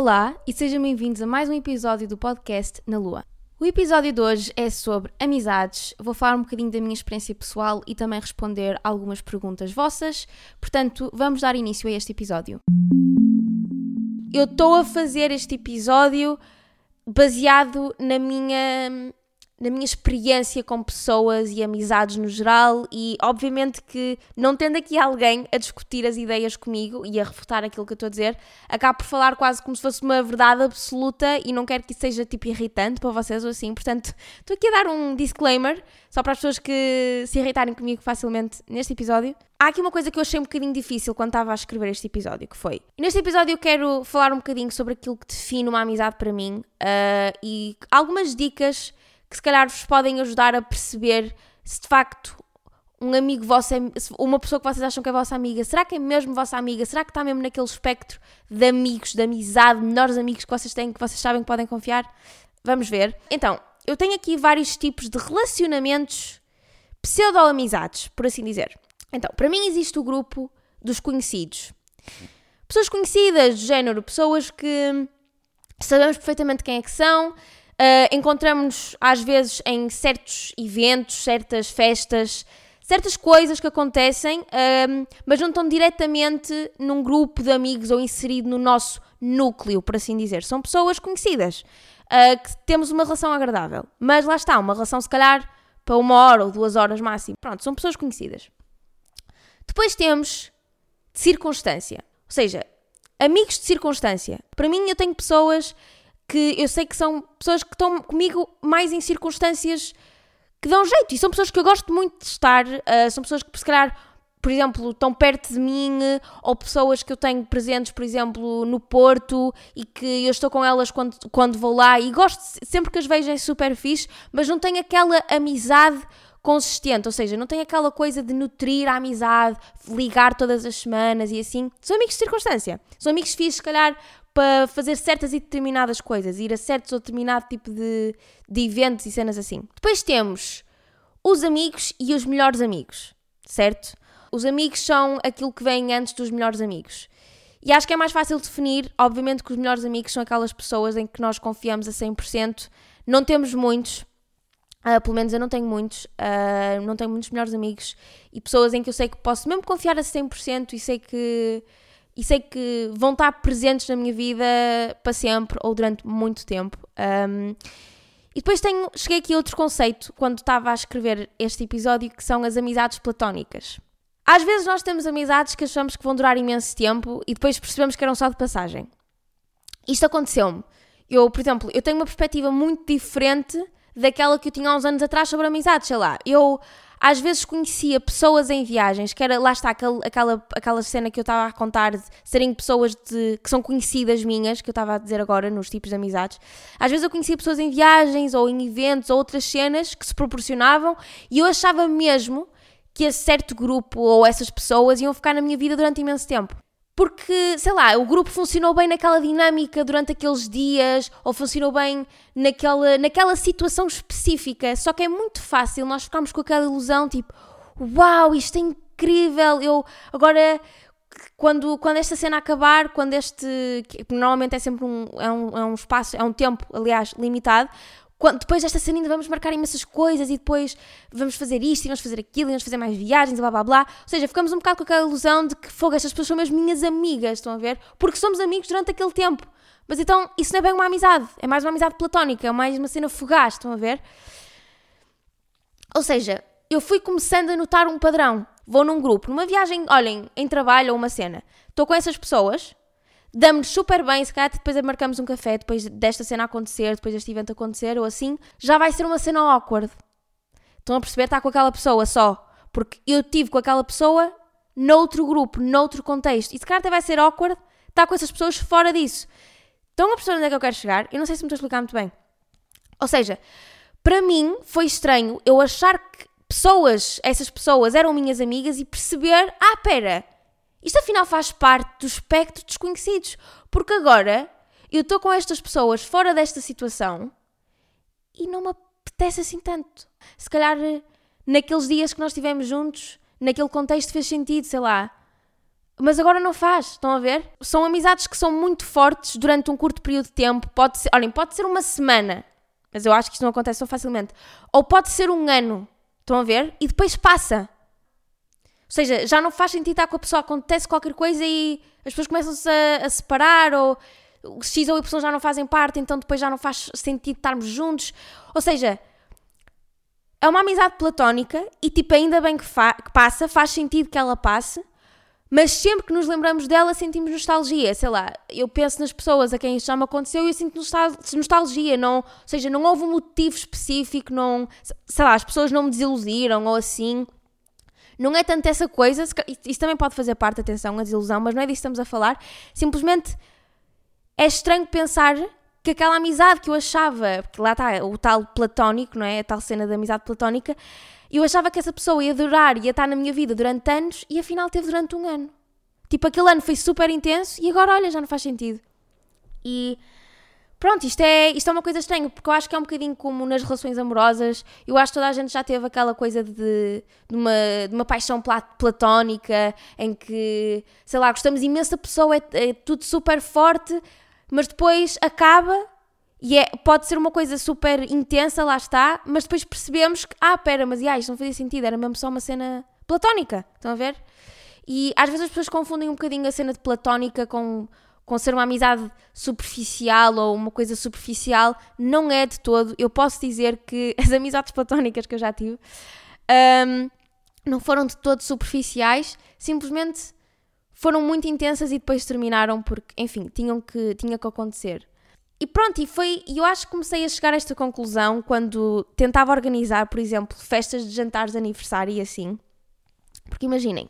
Olá e sejam bem-vindos a mais um episódio do podcast Na Lua. O episódio de hoje é sobre amizades. Vou falar um bocadinho da minha experiência pessoal e também responder algumas perguntas vossas. Portanto, vamos dar início a este episódio. Eu estou a fazer este episódio baseado na minha na minha experiência com pessoas e amizades no geral e obviamente que não tendo aqui alguém a discutir as ideias comigo e a refutar aquilo que eu estou a dizer, acabo por falar quase como se fosse uma verdade absoluta e não quero que isso seja tipo irritante para vocês ou assim, portanto estou aqui a dar um disclaimer só para as pessoas que se irritarem comigo facilmente neste episódio. Há aqui uma coisa que eu achei um bocadinho difícil quando estava a escrever este episódio, que foi... Neste episódio eu quero falar um bocadinho sobre aquilo que define uma amizade para mim uh, e algumas dicas que se calhar vos podem ajudar a perceber se de facto um amigo vosso, é, uma pessoa que vocês acham que é vossa amiga, será que é mesmo vossa amiga? Será que está mesmo naquele espectro de amigos, de amizade, melhores amigos que vocês têm, que vocês sabem que podem confiar? Vamos ver. Então, eu tenho aqui vários tipos de relacionamentos pseudo-amizades, por assim dizer. Então, para mim existe o grupo dos conhecidos. Pessoas conhecidas, do género, pessoas que sabemos perfeitamente quem é que são, Uh, Encontramos-nos às vezes em certos eventos, certas festas, certas coisas que acontecem, uh, mas não estão diretamente num grupo de amigos ou inserido no nosso núcleo, por assim dizer. São pessoas conhecidas, uh, que temos uma relação agradável. Mas lá está, uma relação se calhar para uma hora ou duas horas máximo. Pronto, são pessoas conhecidas. Depois temos de circunstância, ou seja, amigos de circunstância. Para mim, eu tenho pessoas que eu sei que são pessoas que estão comigo mais em circunstâncias que dão jeito e são pessoas que eu gosto muito de estar, uh, são pessoas que se calhar, por exemplo, estão perto de mim ou pessoas que eu tenho presentes, por exemplo, no Porto e que eu estou com elas quando, quando vou lá e gosto, sempre que as vejo é super fixe, mas não tenho aquela amizade consistente, ou seja, não tem aquela coisa de nutrir a amizade, ligar todas as semanas e assim. São amigos de circunstância. São amigos fixos, se calhar, para fazer certas e determinadas coisas, ir a certos ou determinado tipo de, de eventos e cenas assim. Depois temos os amigos e os melhores amigos, certo? Os amigos são aquilo que vem antes dos melhores amigos. E acho que é mais fácil definir, obviamente, que os melhores amigos são aquelas pessoas em que nós confiamos a 100%. Não temos muitos, uh, pelo menos eu não tenho muitos, uh, não tenho muitos melhores amigos e pessoas em que eu sei que posso mesmo confiar a 100% e sei que e sei que vão estar presentes na minha vida para sempre ou durante muito tempo. Um, e depois tenho, cheguei aqui a outro conceito quando estava a escrever este episódio, que são as amizades platónicas. Às vezes nós temos amizades que achamos que vão durar imenso tempo e depois percebemos que eram só de passagem. Isto aconteceu-me. Eu, por exemplo, eu tenho uma perspectiva muito diferente daquela que eu tinha há uns anos atrás sobre amizades, sei lá. Eu às vezes conhecia pessoas em viagens, que era, lá está, aquela, aquela cena que eu estava a contar de serem pessoas de, que são conhecidas minhas, que eu estava a dizer agora nos tipos de amizades. Às vezes eu conhecia pessoas em viagens ou em eventos ou outras cenas que se proporcionavam e eu achava mesmo que esse certo grupo ou essas pessoas iam ficar na minha vida durante imenso tempo porque, sei lá, o grupo funcionou bem naquela dinâmica durante aqueles dias, ou funcionou bem naquela, naquela situação específica. Só que é muito fácil nós ficarmos com aquela ilusão, tipo, uau, isto é incrível, eu agora. Quando, quando esta cena acabar, quando este. normalmente é sempre um, é um, é um espaço, é um tempo, aliás, limitado, quando, depois desta cena ainda vamos marcar imensas coisas e depois vamos fazer isto e vamos fazer aquilo e vamos fazer mais viagens e blá blá blá. Ou seja, ficamos um bocado com aquela ilusão de que fogo, estas pessoas são mesmo minhas amigas, estão a ver? Porque somos amigos durante aquele tempo. Mas então isso não é bem uma amizade, é mais uma amizade platónica, é mais uma cena fugaz, estão a ver? Ou seja, eu fui começando a notar um padrão. Vou num grupo, numa viagem, olhem, em trabalho ou uma cena. Estou com essas pessoas damos super bem, se calhar depois marcamos um café, depois desta cena acontecer, depois deste evento acontecer, ou assim, já vai ser uma cena awkward. Estão a perceber? Está com aquela pessoa só. Porque eu tive com aquela pessoa noutro grupo, noutro contexto. E se calhar até vai ser awkward estar com essas pessoas fora disso. Estão a perceber onde é que eu quero chegar? Eu não sei se me estou a explicar muito bem. Ou seja, para mim foi estranho eu achar que pessoas, essas pessoas eram minhas amigas e perceber, ah, pera, isto afinal faz parte do espectro desconhecidos, porque agora eu estou com estas pessoas fora desta situação e não me apetece assim tanto. Se calhar naqueles dias que nós estivemos juntos, naquele contexto fez sentido, sei lá. mas agora não faz, estão a ver? São amizades que são muito fortes durante um curto período de tempo. Pode ser, olhem, pode ser uma semana, mas eu acho que isto não acontece tão facilmente. Ou pode ser um ano, estão a ver? E depois passa. Seja, já não faz sentido estar com a pessoa, acontece qualquer coisa e as pessoas começam-se a, a, separar, ou X ou Y já não fazem parte, então depois já não faz sentido estarmos juntos. Ou seja, é uma amizade platónica e tipo, ainda bem que, que passa, faz sentido que ela passe, mas sempre que nos lembramos dela sentimos nostalgia, sei lá, eu penso nas pessoas a quem isto já me aconteceu e eu sinto nostalgia, não, ou seja, não houve um motivo específico, não, sei lá, as pessoas não me desiludiram ou assim, não é tanto essa coisa, isso também pode fazer parte, atenção, a desilusão, mas não é disso que estamos a falar, simplesmente é estranho pensar que aquela amizade que eu achava, porque lá está o tal platónico, não é? A tal cena da amizade platónica, eu achava que essa pessoa ia durar, ia estar na minha vida durante anos e afinal teve durante um ano. Tipo, aquele ano foi super intenso e agora, olha, já não faz sentido. E pronto, isto é, isto é uma coisa estranha, porque eu acho que é um bocadinho como nas relações amorosas. Eu acho que toda a gente já teve aquela coisa de, de, uma, de uma paixão platónica em que, sei lá, gostamos imenso da pessoa, é, é tudo super forte, mas depois acaba e é, pode ser uma coisa super intensa, lá está, mas depois percebemos que, ah, pera, mas yeah, isto não fazia sentido, era mesmo só uma cena platónica, estão a ver? E às vezes as pessoas confundem um bocadinho a cena de platónica com, com ser uma amizade superficial ou uma coisa superficial. Não é de todo. Eu posso dizer que as amizades platónicas que eu já tive um, não foram de todo superficiais, simplesmente foram muito intensas e depois terminaram porque, enfim, tinham que, tinha que acontecer. E pronto, e foi, eu acho que comecei a chegar a esta conclusão quando tentava organizar, por exemplo, festas de jantares de aniversário e assim. Porque imaginem,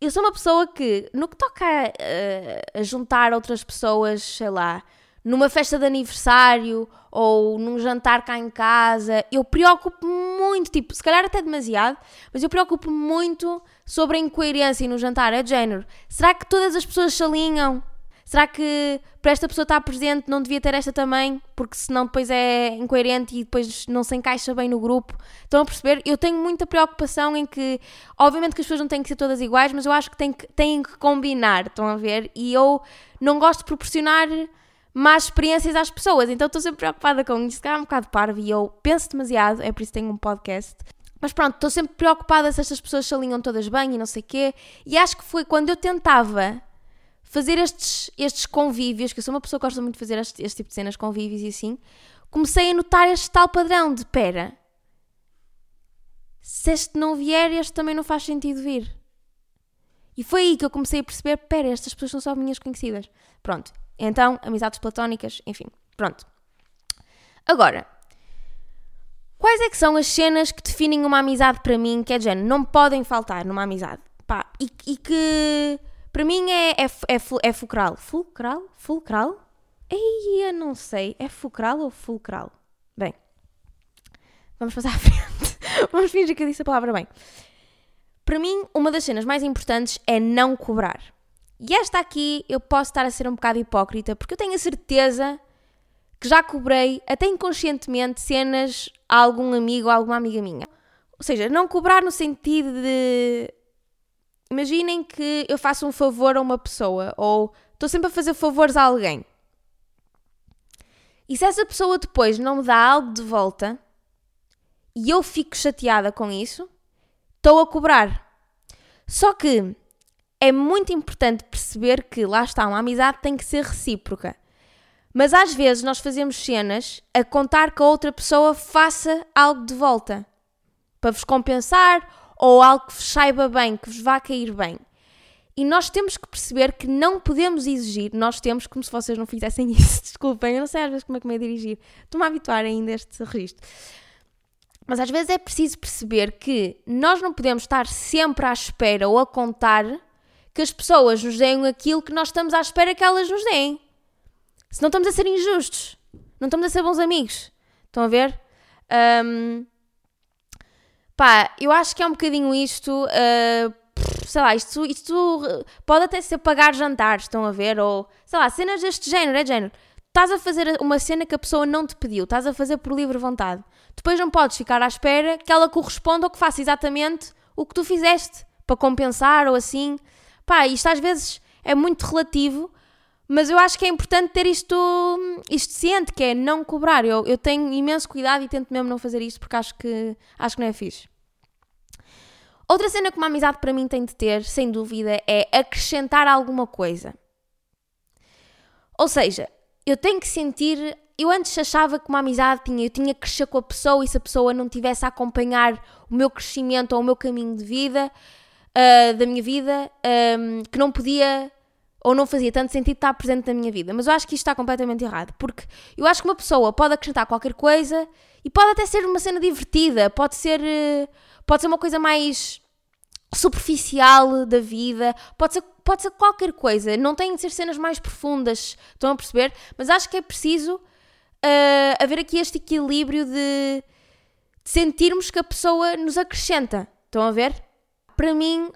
eu sou uma pessoa que, no que toca a, a, juntar outras pessoas, sei lá, numa festa de aniversário ou num jantar cá em casa, eu preocupo muito, tipo, se calhar até demasiado, mas eu preocupo muito sobre a incoerência no jantar. É de género, será que todas as pessoas se alinham? Será que para esta pessoa estar presente não devia ter esta também? Porque senão depois é incoerente e depois não se encaixa bem no grupo. Estão a perceber? Eu tenho muita preocupação em que, obviamente que as pessoas não têm que ser todas iguais, mas eu acho que têm que, têm que combinar, estão a ver? E eu não gosto de proporcionar más experiências às pessoas, então estou sempre preocupada com isso, que é um bocado parvo e eu penso demasiado, é por isso que tenho um podcast. Mas pronto, estou sempre preocupada se estas pessoas se alinham todas bem e não sei o quê. E acho que foi quando eu tentava fazer estes, estes convívios, que eu sou uma pessoa que gosta muito de fazer este, este tipo de cenas, convívios e assim, comecei a notar este tal padrão de pera. Se este não vier, este também não faz sentido vir. E foi aí que eu comecei a perceber: pera, estas pessoas são só minhas conhecidas. Pronto. Então, amizades platónicas, enfim. Pronto. Agora, quais é que são as cenas que definem uma amizade para mim que é de género, não podem faltar numa amizade? Pá, e, e que para mim é, é, é, é fulcral. Fulcral? Fulcral? Ei, eu não sei. É fulcral ou fulcral? Bem, vamos passar à frente. vamos fingir que eu disse a palavra bem. Para mim, uma das cenas mais importantes é não cobrar. E esta aqui eu posso estar a ser um bocado hipócrita, porque eu tenho a certeza que já cobrei, até inconscientemente, cenas a algum amigo ou alguma amiga minha. Ou seja, não cobrar no sentido de Imaginem que eu faço um favor a uma pessoa ou estou sempre a fazer favores a alguém. E se essa pessoa depois não me dá algo de volta e eu fico chateada com isso, estou a cobrar. Só que é muito importante perceber que lá está, uma amizade tem que ser recíproca. Mas às vezes nós fazemos cenas a contar que a outra pessoa faça algo de volta para vos compensar ou algo que vos saiba bem, que vos vá cair bem. E nós temos que perceber que não podemos exigir, nós temos, como se vocês não fizessem isso, desculpem, eu não sei às vezes como é que me é dirigir, estou-me a habituar ainda a este registro. Mas às vezes é preciso perceber que nós não podemos estar sempre à espera ou a contar que as pessoas nos deem aquilo que nós estamos à espera que elas nos deem. Se não estamos a ser injustos, não estamos a ser bons amigos. Estão a ver? Um, Pá, eu acho que é um bocadinho isto. Uh, sei lá, isto, isto pode até ser pagar jantares, estão a ver? Ou sei lá, cenas deste género, é género. Estás a fazer uma cena que a pessoa não te pediu, estás a fazer por livre vontade. Depois não podes ficar à espera que ela corresponda ou que faça exatamente o que tu fizeste para compensar ou assim. Pá, isto às vezes é muito relativo, mas eu acho que é importante ter isto, isto ciente, que é não cobrar. Eu, eu tenho imenso cuidado e tento mesmo não fazer isto porque acho que, acho que não é fixe. Outra cena que uma amizade para mim tem de ter, sem dúvida, é acrescentar alguma coisa. Ou seja, eu tenho que sentir. Eu antes achava que uma amizade tinha, eu tinha que crescer com a pessoa e se a pessoa não tivesse a acompanhar o meu crescimento ou o meu caminho de vida, uh, da minha vida, um, que não podia ou não fazia tanto sentido estar presente na minha vida. Mas eu acho que isto está completamente errado, porque eu acho que uma pessoa pode acrescentar qualquer coisa e pode até ser uma cena divertida, pode ser, uh, pode ser uma coisa mais superficial da vida, pode ser, pode ser qualquer coisa, não tem de ser cenas mais profundas, estão a perceber? Mas acho que é preciso uh, haver aqui este equilíbrio de, de sentirmos que a pessoa nos acrescenta, estão a ver? Para mim,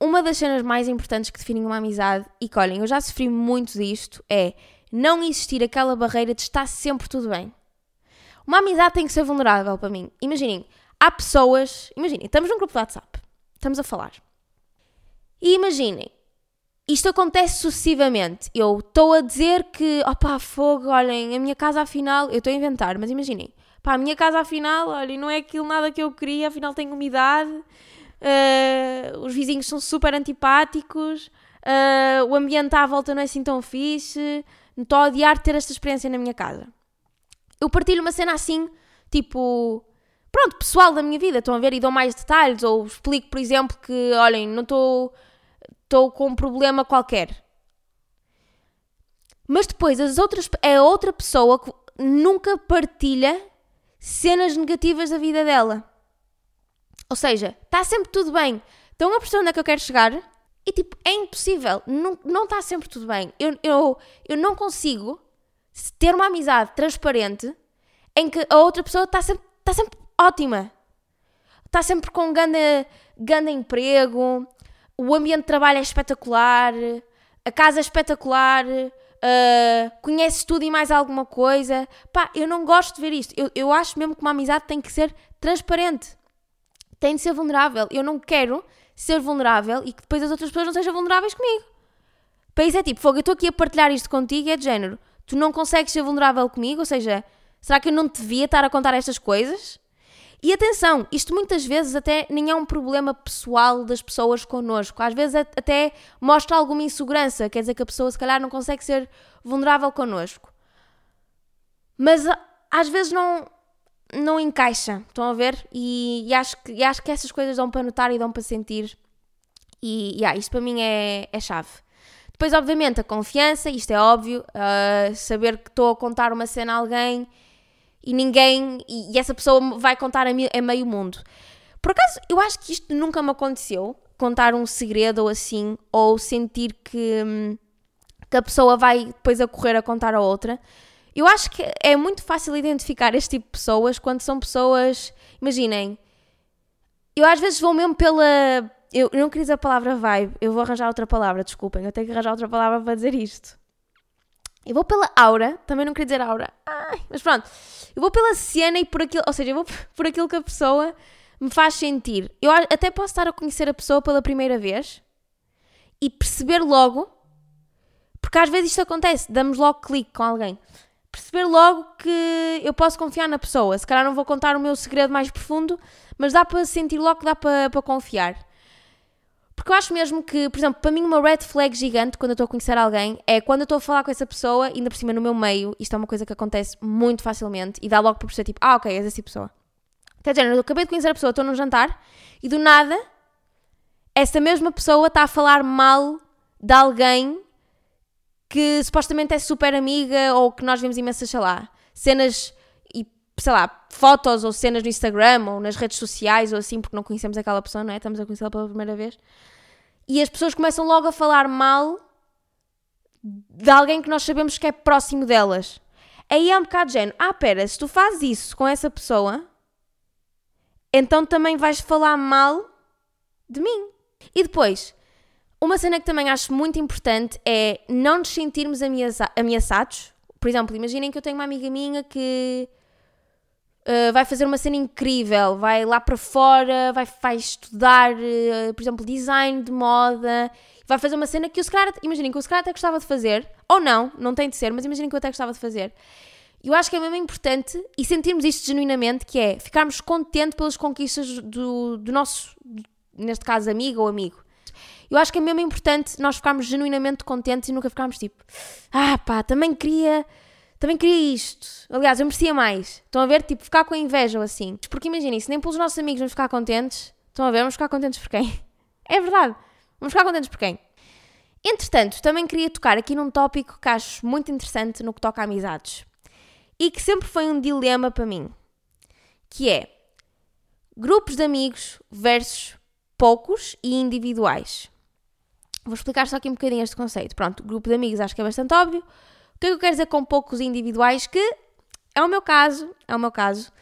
uma das cenas mais importantes que definem uma amizade, e que olhem, eu já sofri muito disto, é não existir aquela barreira de estar sempre tudo bem. Uma amizade tem que ser vulnerável para mim. Imaginem, há pessoas, imaginem, estamos num grupo de WhatsApp Estamos a falar. E imaginem, isto acontece sucessivamente. Eu estou a dizer que, opá, fogo, olhem, a minha casa afinal, eu estou a inventar, mas imaginem, pá, a minha casa afinal, olhem, não é aquilo nada que eu queria, afinal tem umidade, uh, os vizinhos são super antipáticos, uh, o ambiente à volta não é assim tão fixe, estou a odiar ter esta experiência na minha casa. Eu partilho uma cena assim, tipo, pronto, pessoal da minha vida, estão a ver e dou mais detalhes, ou explico, por exemplo, que, olhem, não estou estou com um problema qualquer. Mas depois as outras, é outra pessoa que nunca partilha cenas negativas da vida dela. Ou seja, está sempre tudo bem. Estão a perceber onde é que eu quero chegar? E tipo, é impossível. Não, está sempre tudo bem. Eu, eu, eu não consigo ter uma amizade transparente em que a outra pessoa está sempre, está sempre ótima. Está sempre com um grande, emprego, o ambiente de trabalho é espetacular, a casa é espetacular, uh, conhece tudo e mais alguma coisa. Pá, eu não gosto de ver isto. Eu, eu acho mesmo que uma amizade tem que ser transparente. Tem de ser vulnerável. Eu não quero ser vulnerável e que depois as outras pessoas não sejam vulneráveis comigo. Para isso é tipo, fogo, eu estou aqui a partilhar isto contigo, é de género. Tu não consegues ser vulnerável comigo? Ou seja, será que eu não te devia estar a contar estas coisas? E atenção, isto muitas vezes até nem é um problema pessoal das pessoas connosco. Às vezes até mostra alguma insegurança, quer dizer que a pessoa se calhar não consegue ser vulnerável connosco. Mas às vezes não, não encaixa, estão a ver? E, e acho que, e acho que essas coisas dão para notar e dão para sentir. E yeah, isto para mim é, é chave. Depois, obviamente, a confiança, isto é óbvio, uh, saber que estou a contar uma cena a alguém e ninguém. E, essa pessoa vai contar a, a meio mundo. Por acaso, eu acho que isto nunca me aconteceu. Contar um segredo ou assim, ou sentir que, hum, que a pessoa vai depois a correr a contar a outra. Eu acho que é muito fácil identificar este tipo de pessoas quando são pessoas. Imaginem, eu às vezes vou mesmo pela. Eu não queria dizer a palavra vibe, eu vou arranjar outra palavra, desculpem, eu tenho que arranjar outra palavra para dizer isto. Eu vou pela aura, também não queria dizer aura, Ai, mas pronto. Eu vou pela cena e por aquilo, ou seja, eu vou por aquilo que a pessoa me faz sentir. Eu até posso estar a conhecer a pessoa pela primeira vez e perceber logo, porque às vezes isto acontece, damos logo clique com alguém. Perceber logo que eu posso confiar na pessoa. Se calhar não vou contar o meu segredo mais profundo, mas dá para sentir logo que dá para, para confiar. Porque eu acho mesmo que, por exemplo, para mim uma red flag gigante quando eu estou a conhecer alguém é quando eu estou a falar com essa pessoa, ainda por cima no meu meio, isto é uma coisa que acontece muito facilmente e dá logo para perceber tipo, ah, ok, és essa pessoa. Quer dizer, eu acabei de conhecer a pessoa, estou num jantar e do nada essa mesma pessoa está a falar mal de alguém que supostamente é super amiga ou que nós vemos imensas, sei lá, cenas e, sei lá, fotos ou cenas no Instagram ou nas redes sociais ou assim, porque não conhecemos aquela pessoa, não é? Estamos a conhecê-la pela primeira vez e as pessoas começam logo a falar mal de alguém que nós sabemos que é próximo delas. Aí é um bocado de género. Ah, pera, se tu fazes isso com essa pessoa, então também vais falar mal de mim. E depois, uma cena que também acho muito importante é não nos sentirmos ameaçados. Por exemplo, imaginem que eu tenho uma amiga minha que uh, vai fazer uma cena incrível, vai lá para fora, vai, vai estudar, uh, por exemplo, design de moda, vai fazer uma cena que se calhar, imaginem que se calhar até gostava de fazer, ou não, não tem de ser, mas imaginem que eu até gostava de fazer. Eu acho que é mesmo importante e sentirmos isto genuinamente, que é ficarmos contentes pelas conquistas do, do nosso, neste caso, amigo ou amigo. Eu acho que é mesmo importante nós ficarmos genuinamente contentes e nunca ficarmos tipo, ah pá, também queria, também queria isto. Aliás, eu merecia mais. Estão a ver? Tipo, ficar com inveja ou assim. Porque imaginem, se nem pelos nossos amigos vamos ficar contentes, estão a ver? Vamos ficar contentes por quem? É verdade. Vamos ficar contentes por quem? Entretanto, também queria tocar aqui num tópico que acho muito interessante no que toca a amizades e que sempre foi um dilema para mim, que é grupos de amigos versus poucos e individuais. Vou explicar só aqui um bocadinho este conceito. Pronto, grupo de amigos acho que é bastante óbvio. O que é que eu quero dizer com poucos individuais? Que é o meu caso, é o meu caso.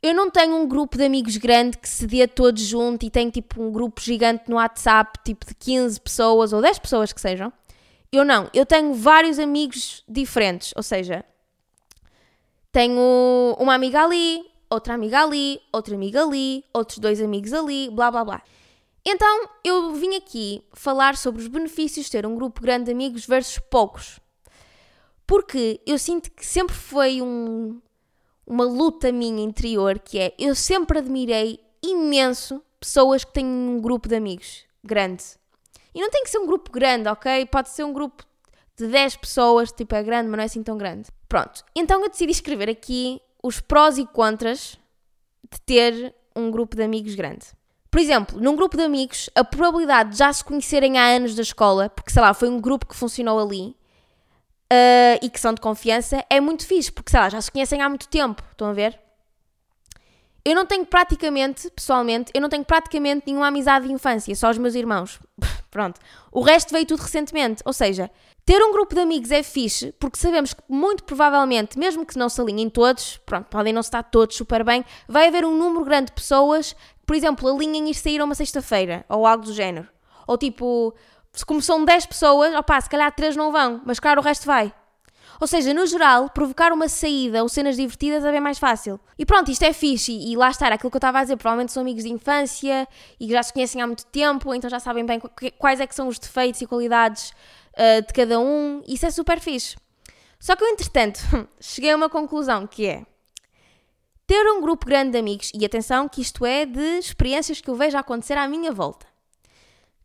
Eu não tenho um grupo de amigos grande que se dê todos junto e tenho tipo um grupo gigante no WhatsApp, tipo de 15 pessoas ou 10 pessoas que sejam. Eu não, eu tenho vários amigos diferentes, ou seja, tenho uma amiga ali, outra amiga ali, outra amiga ali, outros dois amigos ali, blá blá blá. Então eu vim aqui falar sobre os benefícios de ter um grupo grande de amigos versus poucos. Porque eu sinto que sempre foi um, uma luta minha interior, que é eu sempre admirei imenso pessoas que têm um grupo de amigos grande. E não tem que ser um grupo grande, ok? Pode ser um grupo de 10 pessoas, tipo é grande, mas não é assim tão grande. Pronto, então eu decidi escrever aqui os prós e contras de ter um grupo de amigos grande. Por exemplo, num grupo de amigos, a probabilidade de já se conhecerem há anos da escola, porque sei lá, foi um grupo que funcionou ali uh, e que são de confiança, é muito fixe, porque sei lá, já se conhecem há muito tempo. Estão a ver? Eu não tenho praticamente, pessoalmente, eu não tenho praticamente nenhuma amizade de infância, só os meus irmãos. Pronto. O resto veio tudo recentemente. Ou seja, ter um grupo de amigos é fixe, porque sabemos que muito provavelmente, mesmo que não se alinhem todos, pronto, podem não estar todos super bem, vai haver um número grande de pessoas por exemplo, alinhem e sair uma sexta-feira, ou algo do género. Ou tipo, como são 10 pessoas, opá, se calhar 3 não vão, mas claro, o resto vai. Ou seja, no geral, provocar uma saída ou cenas divertidas é bem mais fácil. E pronto, isto é fixe. E, e lá está, aquilo que eu estava a dizer. Provavelmente são amigos de infância e já se conhecem há muito tempo, então já sabem bem quais é que são os defeitos e qualidades uh, de cada um. Isso é super fixe. Só que eu, entretanto, cheguei a uma conclusão que é ter um grupo grande de amigos, e atenção que isto é de experiências que eu vejo acontecer à minha volta.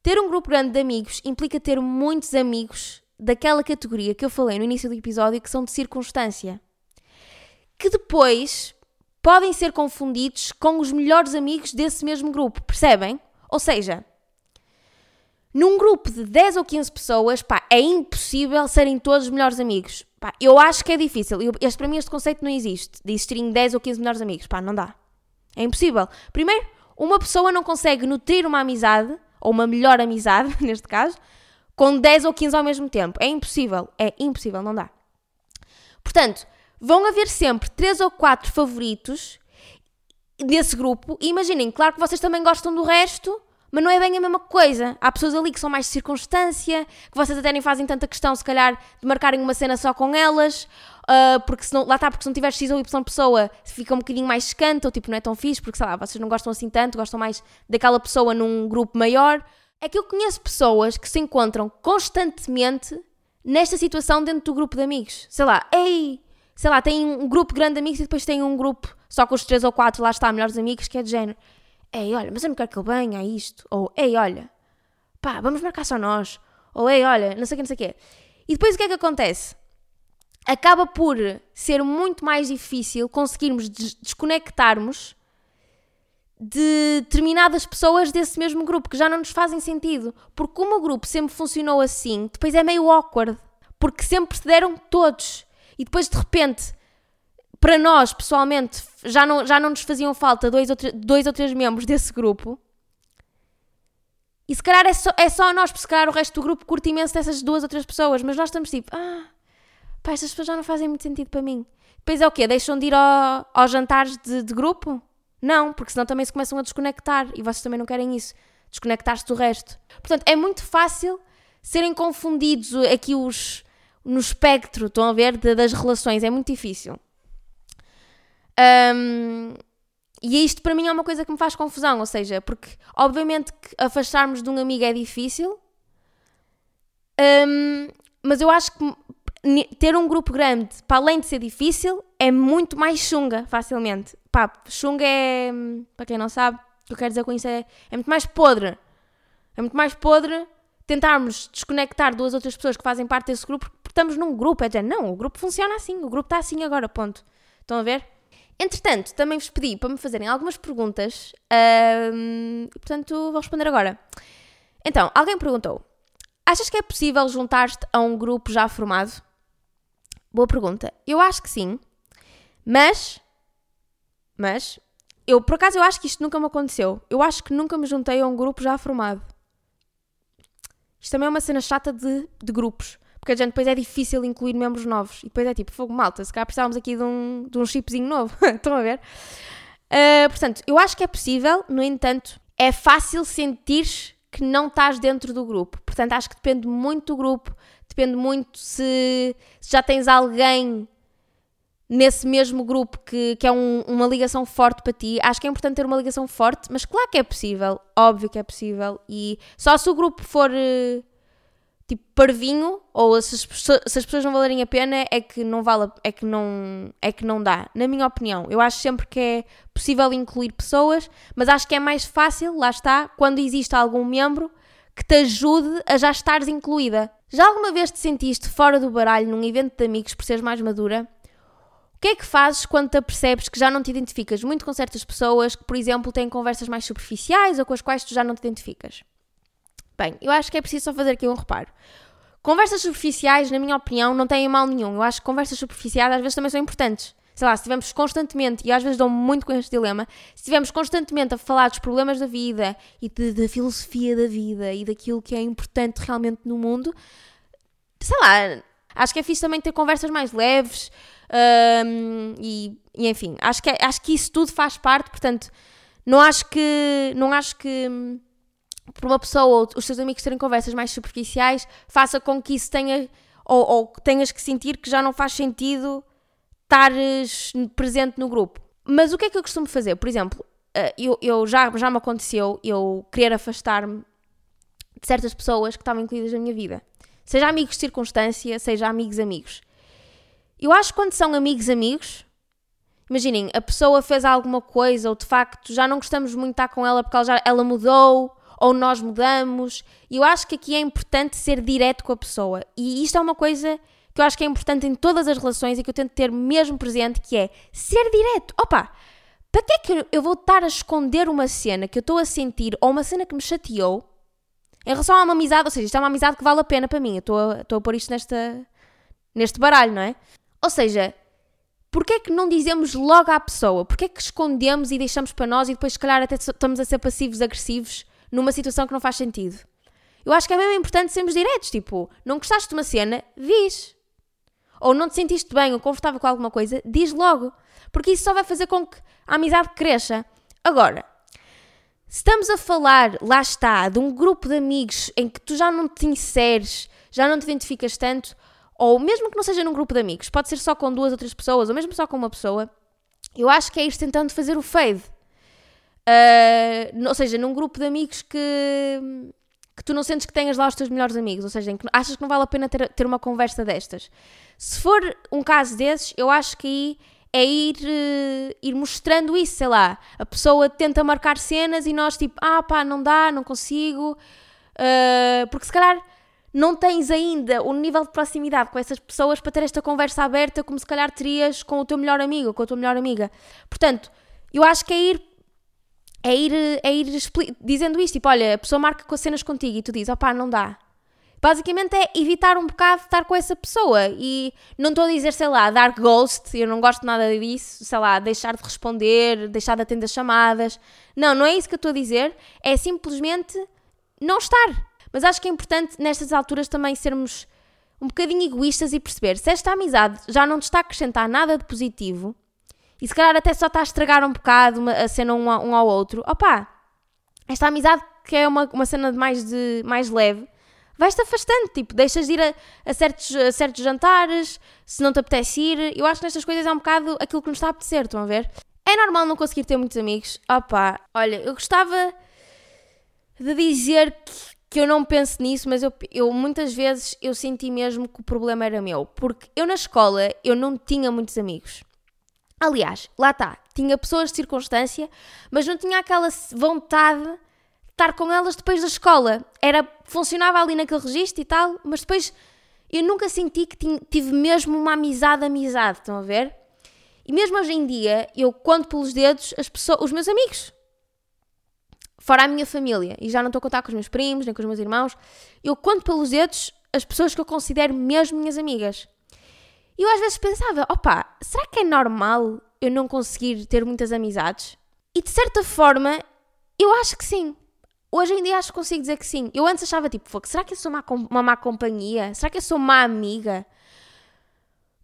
Ter um grupo grande de amigos implica ter muitos amigos daquela categoria que eu falei no início do episódio que são de circunstância. Que depois podem ser confundidos com os melhores amigos desse mesmo grupo, percebem? Ou seja, num grupo de 10 ou 15 pessoas, pá, é impossível serem todos melhores amigos. Pá, eu acho que é difícil. Eu, este, para mim este conceito não existe, de existirem 10 ou 15 melhores amigos. Pá, não dá. É impossível. Primeiro, uma pessoa não consegue nutrir uma amizade, ou uma melhor amizade, neste caso, com 10 ou 15 ao mesmo tempo. É impossível. É impossível, não dá. Portanto, vão haver sempre 3 ou 4 favoritos desse grupo. E imaginem, claro que vocês também gostam do resto, mas não é bem a mesma coisa. Há pessoas ali que são mais de circunstância, que vocês até nem fazem tanta questão, se calhar, de marcarem uma cena só com elas, uh, porque lá está, porque se não tiver X ou Y pessoa, fica um bocadinho mais escanto, ou tipo, não é tão fixe, porque sei lá, vocês não gostam assim tanto, gostam mais daquela pessoa num grupo maior. É que eu conheço pessoas que se encontram constantemente nesta situação dentro do grupo de amigos. Sei lá, ei, sei lá, tem um grupo grande de amigos e depois tem um grupo só com os três ou quatro, lá está, melhores amigos, que é de género. Ei, olha, mas eu não quero que ele venha a isto. Ou, ei, olha, pá, vamos marcar só nós. Ou, ei, olha, não sei o que, não sei o. E depois o que é que acontece? Acaba por ser muito mais difícil conseguirmos desconectarmos de determinadas pessoas desse mesmo grupo que já não nos fazem sentido. Porque como o grupo sempre funcionou assim, depois é meio awkward. Porque sempre se deram todos. E depois de repente, para nós pessoalmente, já não, já não nos faziam falta dois ou, dois ou três membros desse grupo. E se calhar é só, é só nós, porque se calhar o resto do grupo curte imenso dessas duas ou três pessoas, mas nós estamos tipo, ah, pá, estas pessoas já não fazem muito sentido para mim. Depois é o quê? Deixam de ir ao, aos jantares de, de grupo? Não, porque senão também se começam a desconectar e vocês também não querem isso. Desconectar-se do resto. Portanto, é muito fácil serem confundidos aqui os no espectro, estão a ver, de, das relações. É muito difícil. Um, e isto para mim é uma coisa que me faz confusão, ou seja, porque obviamente que afastarmos de um amigo é difícil, um, mas eu acho que ter um grupo grande, para além de ser difícil, é muito mais chunga, facilmente. Pá, chunga é, para quem não sabe, o que eu quero dizer com isso é, é muito mais podre. É muito mais podre tentarmos desconectar duas outras pessoas que fazem parte desse grupo porque estamos num grupo. É dizer, não, o grupo funciona assim, o grupo está assim agora, ponto. Estão a ver? Entretanto, também vos pedi para me fazerem algumas perguntas, um, portanto vou responder agora. Então, alguém perguntou: Achas que é possível juntar-te a um grupo já formado? Boa pergunta. Eu acho que sim, mas. Mas. Eu, por acaso, eu acho que isto nunca me aconteceu. Eu acho que nunca me juntei a um grupo já formado. Isto também é uma cena chata de, de grupos. Porque a gente depois é difícil incluir membros novos. E depois é tipo, fogo malta, se calhar precisávamos aqui de um, de um chipzinho novo. Estão a ver? Uh, portanto, eu acho que é possível, no entanto, é fácil sentir que não estás dentro do grupo. Portanto, acho que depende muito do grupo, depende muito se, se já tens alguém nesse mesmo grupo que, que é um, uma ligação forte para ti. Acho que é importante ter uma ligação forte, mas claro que é possível, óbvio que é possível. E só se o grupo for uh, tipo parvinho, ou se as, se as, pessoas não valerem a pena, é que não vale, é que não, é que não dá. Na minha opinião, eu acho sempre que é possível incluir pessoas, mas acho que é mais fácil, lá está, quando existe algum membro que te ajude a já estares incluída. Já alguma vez te sentiste fora do baralho num evento de amigos por seres mais madura? O que é que fazes quando te apercebes que já não te identificas muito com certas pessoas que, por exemplo, têm conversas mais superficiais ou com as quais tu já não te identificas? Bem, eu acho que é preciso só fazer aqui um reparo. Conversas superficiais, na minha opinião, não têm mal nenhum. Eu acho que conversas superficiais às vezes também são importantes. Sei lá, se estivermos constantemente, e às vezes dou muito com este dilema, se estivermos constantemente a falar dos problemas da vida e da filosofia da vida e daquilo que é importante realmente no mundo, sei lá, acho que é fixe também ter conversas mais leves um, e, e, enfim, acho que, é, acho que isso tudo faz parte, portanto, não acho que. Não acho que por uma pessoa ou os seus amigos terem conversas mais superficiais, faça com que isso tenha, ou, ou tenhas que sentir que já não faz sentido estares presente no grupo. Mas o que é que eu costumo fazer? Por exemplo, eh, eu, eu já, já me aconteceu eu querer afastar-me de certas pessoas que estavam incluídas na minha vida. Seja amigos de circunstância, seja amigos amigos. Eu acho que quando são amigos amigos, imaginem, a pessoa fez alguma coisa ou de facto já não gostamos muito de estar com ela porque ela, já, ela mudou ou nós mudamos. E eu acho que aqui é importante ser direto com a pessoa. E isto é uma coisa que eu acho que é importante em todas as relações e que eu tento ter mesmo presente, que é ser direto. Opa, para que é que eu vou estar a esconder uma cena que eu estou a sentir ou uma cena que me chateou em relação a uma amizade? Ou seja, isto é uma amizade que vale a pena para mim. Eu estou a, a pôr isto nesta, neste baralho, não é? Ou seja, porquê é que não dizemos logo à pessoa? Porquê é que escondemos e deixamos para nós e depois, se calhar, até estamos a ser passivos agressivos numa situação que não faz sentido. Eu acho que é mesmo importante sermos diretos, tipo, não gostaste de uma cena, diz. Ou não te sentiste bem ou confortável com alguma coisa, diz logo. Porque isso só vai fazer com que a amizade cresça. Agora, se estamos a falar, lá está, de um grupo de amigos em que tu já não te inseres, já não te identificas tanto, ou mesmo que não seja num grupo de amigos, pode ser só com duas ou três pessoas, ou mesmo só com uma pessoa, eu acho que é ir tentando fazer o fade. Uh, ou seja, num grupo de amigos que, que tu não sentes que tenhas lá os teus melhores amigos, ou seja, em que achas que não vale a pena ter, ter uma conversa destas. Se for um caso desses, eu acho que aí é ir, uh, ir mostrando isso, sei lá. A pessoa tenta marcar cenas e nós, tipo, ah pá, não dá, não consigo. Uh, porque se calhar não tens ainda o nível de proximidade com essas pessoas para ter esta conversa aberta como se calhar terias com o teu melhor amigo com a tua melhor amiga. Portanto, eu acho que é ir é ir, é ir dizendo isto, tipo, olha, a pessoa marca com as cenas contigo e tu dizes, opá, não dá. Basicamente é evitar um bocado estar com essa pessoa e não estou a dizer, sei lá, dar ghost, eu não gosto nada disso, sei lá, deixar de responder, deixar de atender chamadas. Não, não é isso que eu estou a dizer, é simplesmente não estar. Mas acho que é importante nestas alturas também sermos um bocadinho egoístas e perceber se esta amizade já não te está a acrescentar nada de positivo, e se calhar até só está a estragar um bocado uma, a cena um, um ao outro, opá, esta amizade que é uma, uma cena de mais, de, mais leve, vais-te afastando, tipo, deixas de ir a, a, certos, a certos jantares, se não te apetece ir. Eu acho que nestas coisas é um bocado aquilo que nos está a apetecer, estão a ver? É normal não conseguir ter muitos amigos. Opá, olha, eu gostava de dizer que, que eu não penso nisso, mas eu, eu muitas vezes eu senti mesmo que o problema era meu. Porque eu na escola, eu não tinha muitos amigos. Aliás, lá está, tinha pessoas de circunstância, mas não tinha aquela vontade de estar com elas depois da escola. Era, funcionava ali naquele registro e tal, mas depois eu nunca senti que tive mesmo uma amizade, amizade, estão a ver? E mesmo hoje em dia, eu conto pelos dedos as pessoas, os meus amigos. Fora a minha família. E já não estou a contar com os meus primos, nem com os meus irmãos. Eu conto pelos dedos as pessoas que eu considero mesmo minhas amigas. E eu às vezes pensava, opa, será que é normal eu não conseguir ter muitas amizades? E de certa forma, eu acho que sim. Hoje em dia acho que consigo dizer que sim. Eu antes achava tipo, será que eu sou uma, uma má companhia? Será que eu sou má amiga?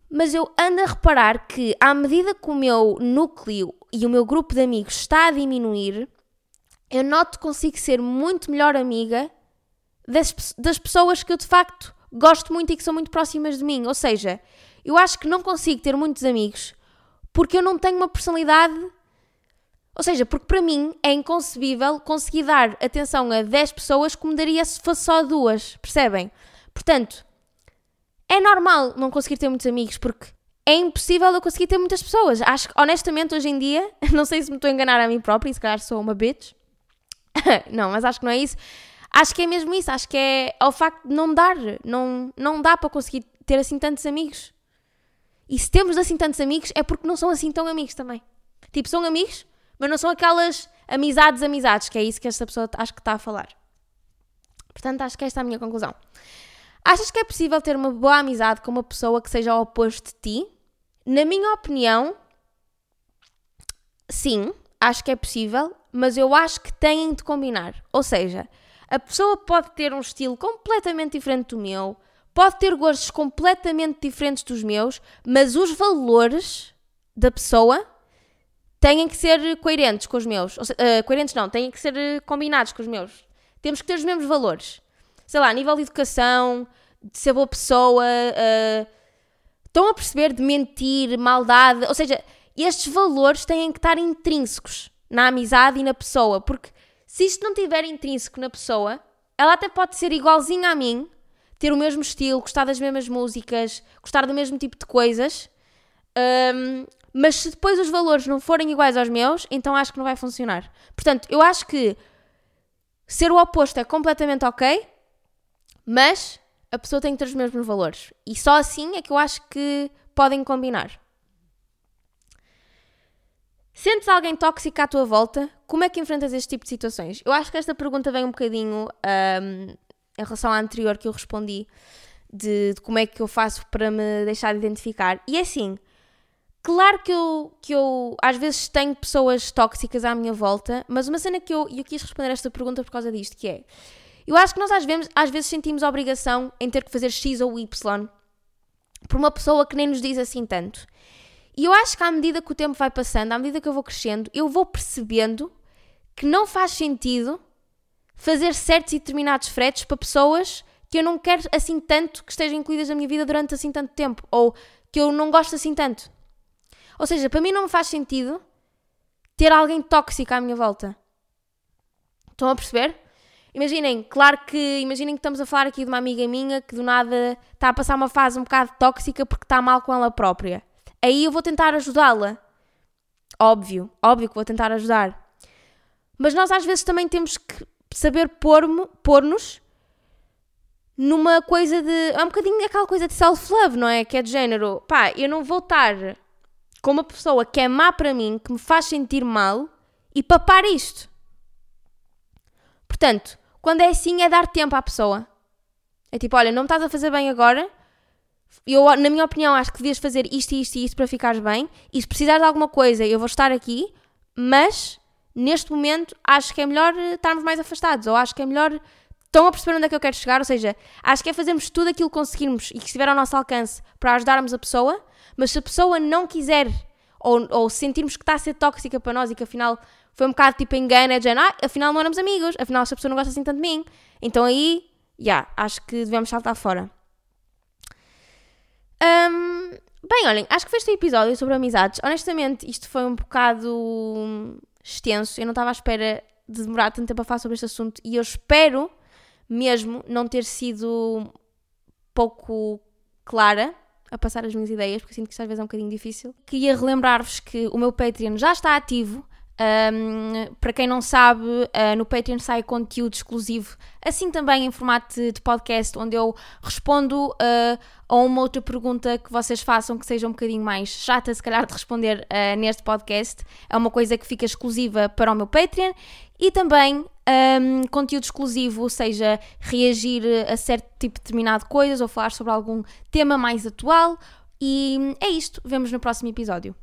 Mas eu ando a reparar que, à medida que o meu núcleo e o meu grupo de amigos está a diminuir, eu noto que consigo ser muito melhor amiga das, das pessoas que eu de facto gosto muito e que são muito próximas de mim. Ou seja, eu acho que não consigo ter muitos amigos porque eu não tenho uma personalidade. Ou seja, porque para mim é inconcebível conseguir dar atenção a 10 pessoas como daria se fosse só duas, percebem? Portanto, é normal não conseguir ter muitos amigos porque é impossível eu conseguir ter muitas pessoas. Acho que, honestamente, hoje em dia, não sei se me estou a enganar a mim própria e se calhar sou uma bitch. não, mas acho que não é isso. Acho que é mesmo isso. Acho que é ao facto de não dar. Não, não dá para conseguir ter assim tantos amigos. E se temos assim tantos amigos, é porque não são assim tão amigos também. Tipo, são amigos, mas não são aquelas amizades, amizades, que é isso que esta pessoa acho que está a falar. Portanto, acho que esta é a minha conclusão. Achas que é possível ter uma boa amizade com uma pessoa que seja ao oposto de ti? Na minha opinião, sim, acho que é possível, mas eu acho que têm de combinar. Ou seja, a pessoa pode ter um estilo completamente diferente do meu, pode ter gostos completamente diferentes dos meus, mas os valores da pessoa têm que ser coerentes com os meus. Seja, uh, coerentes não, têm que ser eh, combinados com os meus. Temos que ter os mesmos valores. Sei lá, a nível de educação, de ser boa pessoa, uh, estão a perceber de mentir, maldade, ou seja, estes valores têm que estar intrínsecos na amizade e na pessoa, porque se isto não estiver intrínseco na pessoa, ela até pode ser igualzinha a mim, ter o mesmo estilo, gostar das mesmas músicas, gostar do mesmo tipo de coisas. Um, mas se depois os valores não forem iguais aos meus, então acho que não vai funcionar. Portanto, eu acho que ser o oposto é completamente ok, mas a pessoa tem que ter os mesmos valores. E só assim é que eu acho que podem combinar. Sentes alguém tóxico à tua volta? Como é que enfrentas este tipo de situações? Eu acho que esta pergunta vem um bocadinho um, em relação à anterior que eu respondi, de, de, como é que eu faço para me deixar de identificar. E é assim, claro que eu, que eu às vezes tenho pessoas tóxicas à minha volta, mas uma cena que eu, eu quis responder esta pergunta por causa disto, que é, eu acho que nós às vezes, às vezes sentimos a obrigação em ter que fazer X ou Y por uma pessoa que nem nos diz assim tanto. E eu acho que à medida que o tempo vai passando, à medida que eu vou crescendo, eu vou percebendo que não faz sentido fazer certos e determinados fretes para pessoas que eu não quero assim tanto que estejam incluídas na minha vida durante assim tanto tempo ou que eu não gosto assim tanto. Ou seja, para mim não me faz sentido ter alguém tóxico à minha volta. Estão a perceber? Imaginem, claro que imaginem que estamos a falar aqui de uma amiga minha que do nada está a passar uma fase um bocado tóxica porque está mal com ela própria. Aí eu vou tentar ajudá-la. Óbvio, óbvio que vou tentar ajudar. Mas nós às vezes também temos que saber pôr-nos numa coisa de. É um bocadinho aquela coisa de self-love, não é? Que é de género, pá, eu não vou estar com uma pessoa que é má para mim, que me faz sentir mal e papar isto. Portanto, quando é assim, é dar tempo à pessoa. É tipo, olha, não me estás a fazer bem agora. Eu, na minha opinião, acho que devias fazer isto isto e isto para ficares bem. E se precisares de alguma coisa, eu vou estar aqui. Mas neste momento acho que é melhor eh, estarmos mais afastados, ou acho que é melhor. Estão a perceber onde é que eu quero chegar? Ou seja, acho que é fazermos tudo aquilo que conseguirmos e que estiver ao nosso alcance para ajudarmos a pessoa, mas se a pessoa não quiser, ou, ou sentirmos que está a ser tóxica para nós e que afinal foi um bocado tipo engano, é de género, ah, afinal não éramos amigos, afinal esta pessoa não gosta assim tanto de mim, então aí yeah, acho que devemos saltar fora. Um, bem, olhem, acho que foi este episódio sobre amizades. Honestamente, isto foi um bocado extenso. Eu não estava à espera de demorar tanto tempo a falar sobre este assunto e eu espero mesmo não ter sido pouco clara a passar as minhas ideias, porque sinto que isto às vezes é um bocadinho difícil. Queria relembrar-vos que o meu Patreon já está ativo. Um, para quem não sabe, uh, no Patreon sai conteúdo exclusivo, assim também em formato de, de podcast, onde eu respondo uh, a uma outra pergunta que vocês façam que seja um bocadinho mais chata, se calhar, de responder uh, neste podcast. É uma coisa que fica exclusiva para o meu Patreon e também um, conteúdo exclusivo, seja reagir a certo tipo de determinado coisas ou falar sobre algum tema mais atual. E é isto. Vemos no próximo episódio.